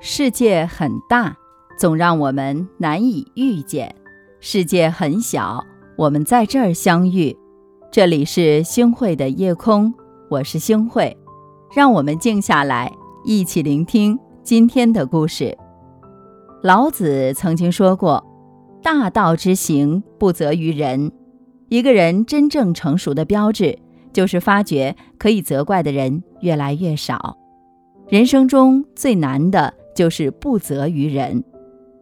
世界很大，总让我们难以遇见；世界很小，我们在这儿相遇。这里是星汇的夜空，我是星汇，让我们静下来，一起聆听今天的故事。老子曾经说过：“大道之行，不责于人。”一个人真正成熟的标志，就是发觉可以责怪的人越来越少。人生中最难的。就是不责于人，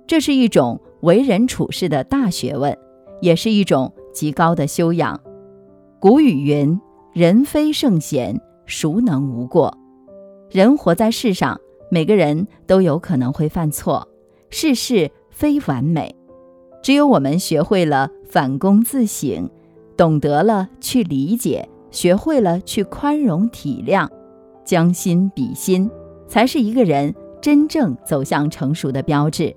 这是一种为人处事的大学问，也是一种极高的修养。古语云：“人非圣贤，孰能无过？”人活在世上，每个人都有可能会犯错，世事非完美。只有我们学会了反躬自省，懂得了去理解，学会了去宽容体谅，将心比心，才是一个人。真正走向成熟的标志，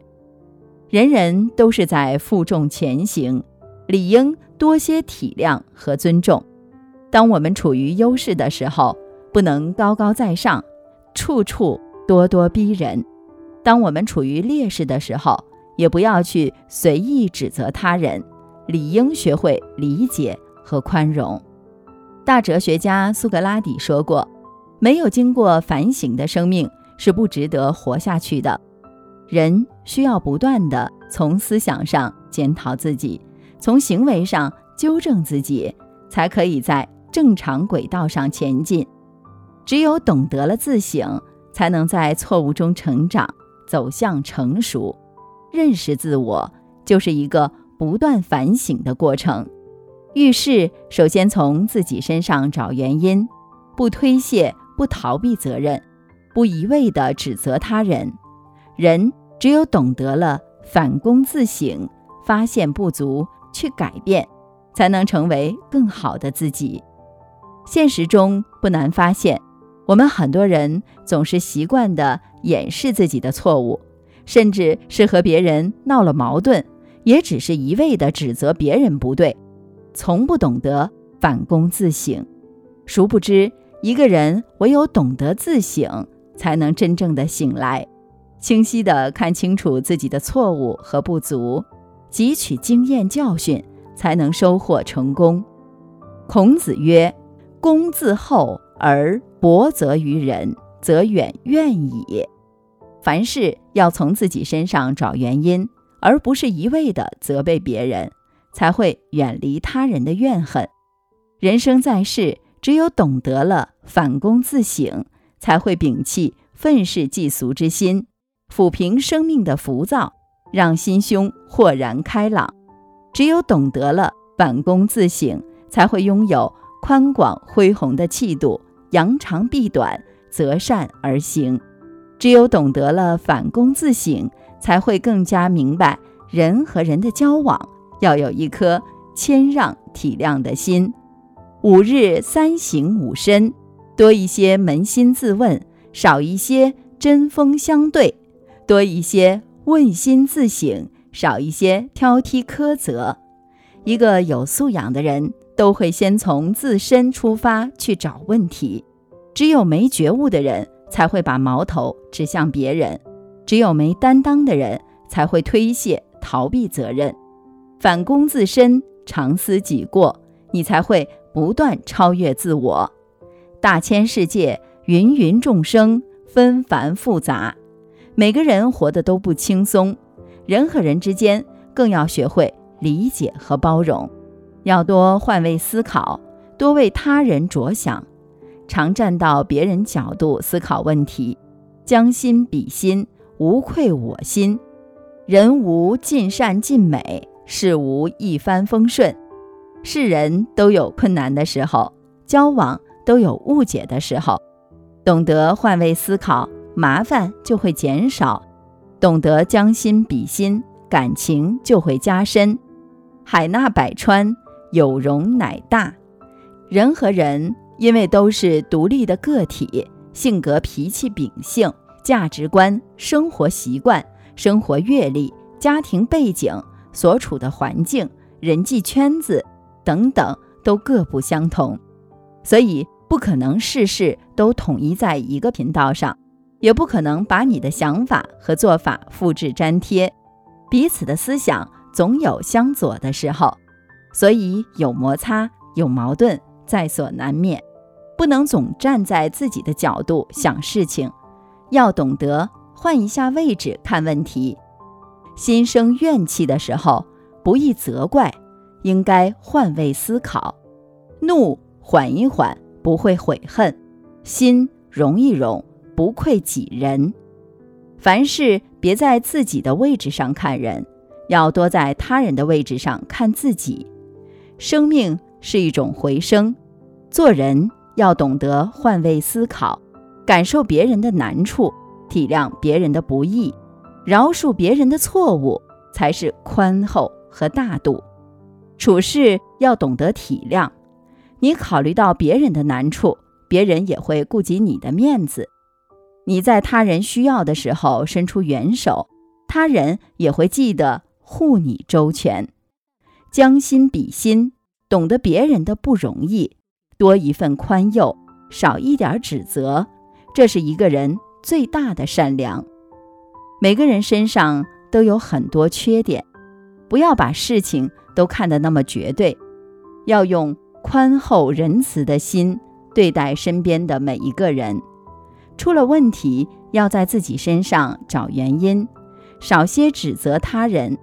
人人都是在负重前行，理应多些体谅和尊重。当我们处于优势的时候，不能高高在上，处处咄咄逼人；当我们处于劣势的时候，也不要去随意指责他人，理应学会理解和宽容。大哲学家苏格拉底说过：“没有经过反省的生命。”是不值得活下去的。人需要不断的从思想上检讨自己，从行为上纠正自己，才可以在正常轨道上前进。只有懂得了自省，才能在错误中成长，走向成熟。认识自我，就是一个不断反省的过程。遇事首先从自己身上找原因，不推卸，不逃避责任。不一味地指责他人，人只有懂得了反躬自省，发现不足，去改变，才能成为更好的自己。现实中不难发现，我们很多人总是习惯地掩饰自己的错误，甚至是和别人闹了矛盾，也只是一味地指责别人不对，从不懂得反躬自省。殊不知，一个人唯有懂得自省。才能真正的醒来，清晰的看清楚自己的错误和不足，汲取经验教训，才能收获成功。孔子曰：“公自厚而薄责于人，则远怨矣。”凡事要从自己身上找原因，而不是一味的责备别人，才会远离他人的怨恨。人生在世，只有懂得了反躬自省。才会摒弃愤世嫉俗之心，抚平生命的浮躁，让心胸豁然开朗。只有懂得了反躬自省，才会拥有宽广恢宏的气度，扬长避短，择善而行。只有懂得了反躬自省，才会更加明白人和人的交往要有一颗谦让体谅的心。五日三省吾身。多一些扪心自问，少一些针锋相对；多一些问心自省，少一些挑剔苛责。一个有素养的人，都会先从自身出发去找问题。只有没觉悟的人，才会把矛头指向别人；只有没担当的人，才会推卸逃避责任。反躬自身，常思己过，你才会不断超越自我。大千世界，芸芸众生，纷繁复杂，每个人活得都不轻松。人和人之间，更要学会理解和包容，要多换位思考，多为他人着想，常站到别人角度思考问题，将心比心，无愧我心。人无尽善尽美，事无一帆风顺，是人都有困难的时候，交往。都有误解的时候，懂得换位思考，麻烦就会减少；懂得将心比心，感情就会加深。海纳百川，有容乃大。人和人因为都是独立的个体，性格、脾气、秉性、价值观、生活习惯、生活阅历、家庭背景、所处的环境、人际圈子等等，都各不相同，所以。不可能事事都统一在一个频道上，也不可能把你的想法和做法复制粘贴。彼此的思想总有相左的时候，所以有摩擦、有矛盾在所难免。不能总站在自己的角度想事情，要懂得换一下位置看问题。心生怨气的时候，不宜责怪，应该换位思考。怒缓一缓，不会悔恨；心容一容，不愧己人。凡事别在自己的位置上看人，要多在他人的位置上看自己。生命是一种回声，做人。要懂得换位思考，感受别人的难处，体谅别人的不易，饶恕别人的错误，才是宽厚和大度。处事要懂得体谅，你考虑到别人的难处，别人也会顾及你的面子。你在他人需要的时候伸出援手，他人也会记得护你周全。将心比心，懂得别人的不容易。多一份宽宥，少一点指责，这是一个人最大的善良。每个人身上都有很多缺点，不要把事情都看得那么绝对，要用宽厚仁慈的心对待身边的每一个人。出了问题，要在自己身上找原因，少些指责他人。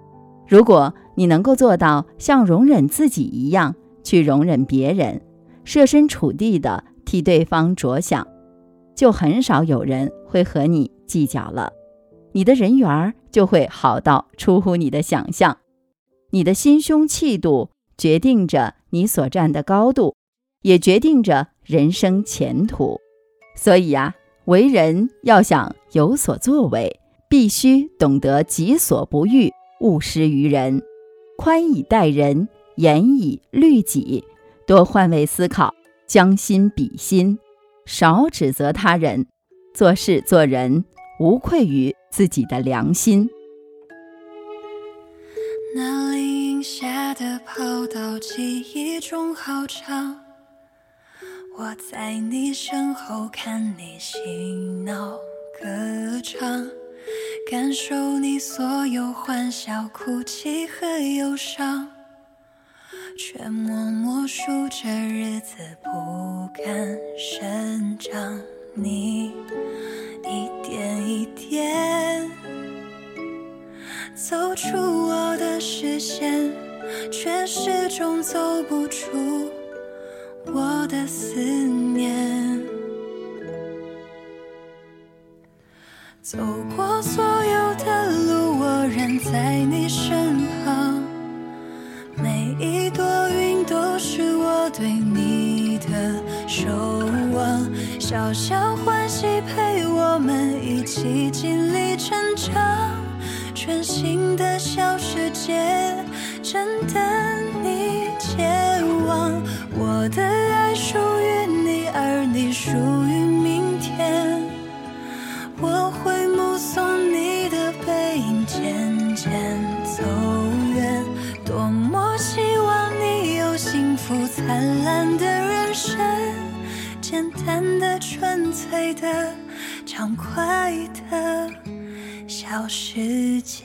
如果你能够做到像容忍自己一样去容忍别人。设身处地的替对方着想，就很少有人会和你计较了。你的人缘儿就会好到出乎你的想象。你的心胸气度决定着你所站的高度，也决定着人生前途。所以呀，为人要想有所作为，必须懂得己所不欲，勿施于人，宽以待人，严以律己。多换位思考，将心比心，少指责他人，做事做人无愧于自己的良心。那的跑道，记忆中好长。我在你身后看你嬉闹歌唱，感受你所有欢笑、哭泣和忧伤。却默默数着日子，不敢生长。你一点一点走出我的视线，却始终走不出我的思念。走过所有的路，我仍在你身旁。每一朵云都是我对你的守望，小小欢喜陪我们一起经历成长，全新的小世界正等你前往。我的爱属于你，而你属于明天。我会目送你的背影渐渐走远，多么希望你有。幸福灿烂的人生，简单的、纯粹的、畅快的小世界。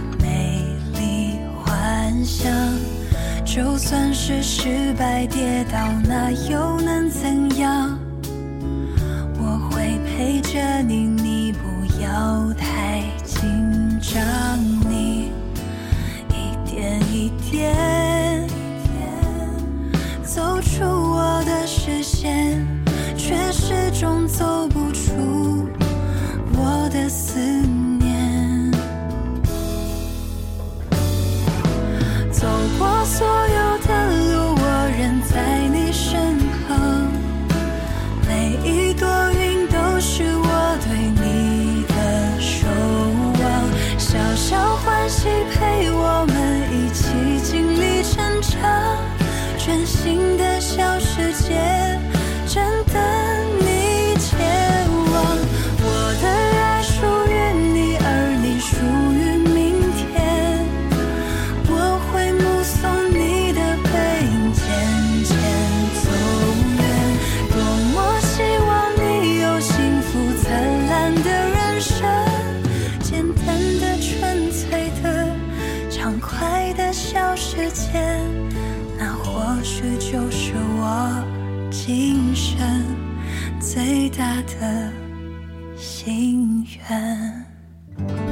想，就算是失败跌倒，那又能怎样？我会陪着你，你不要太紧张。你一点一点走出我的视线，却始终走不出我的思最大的心愿。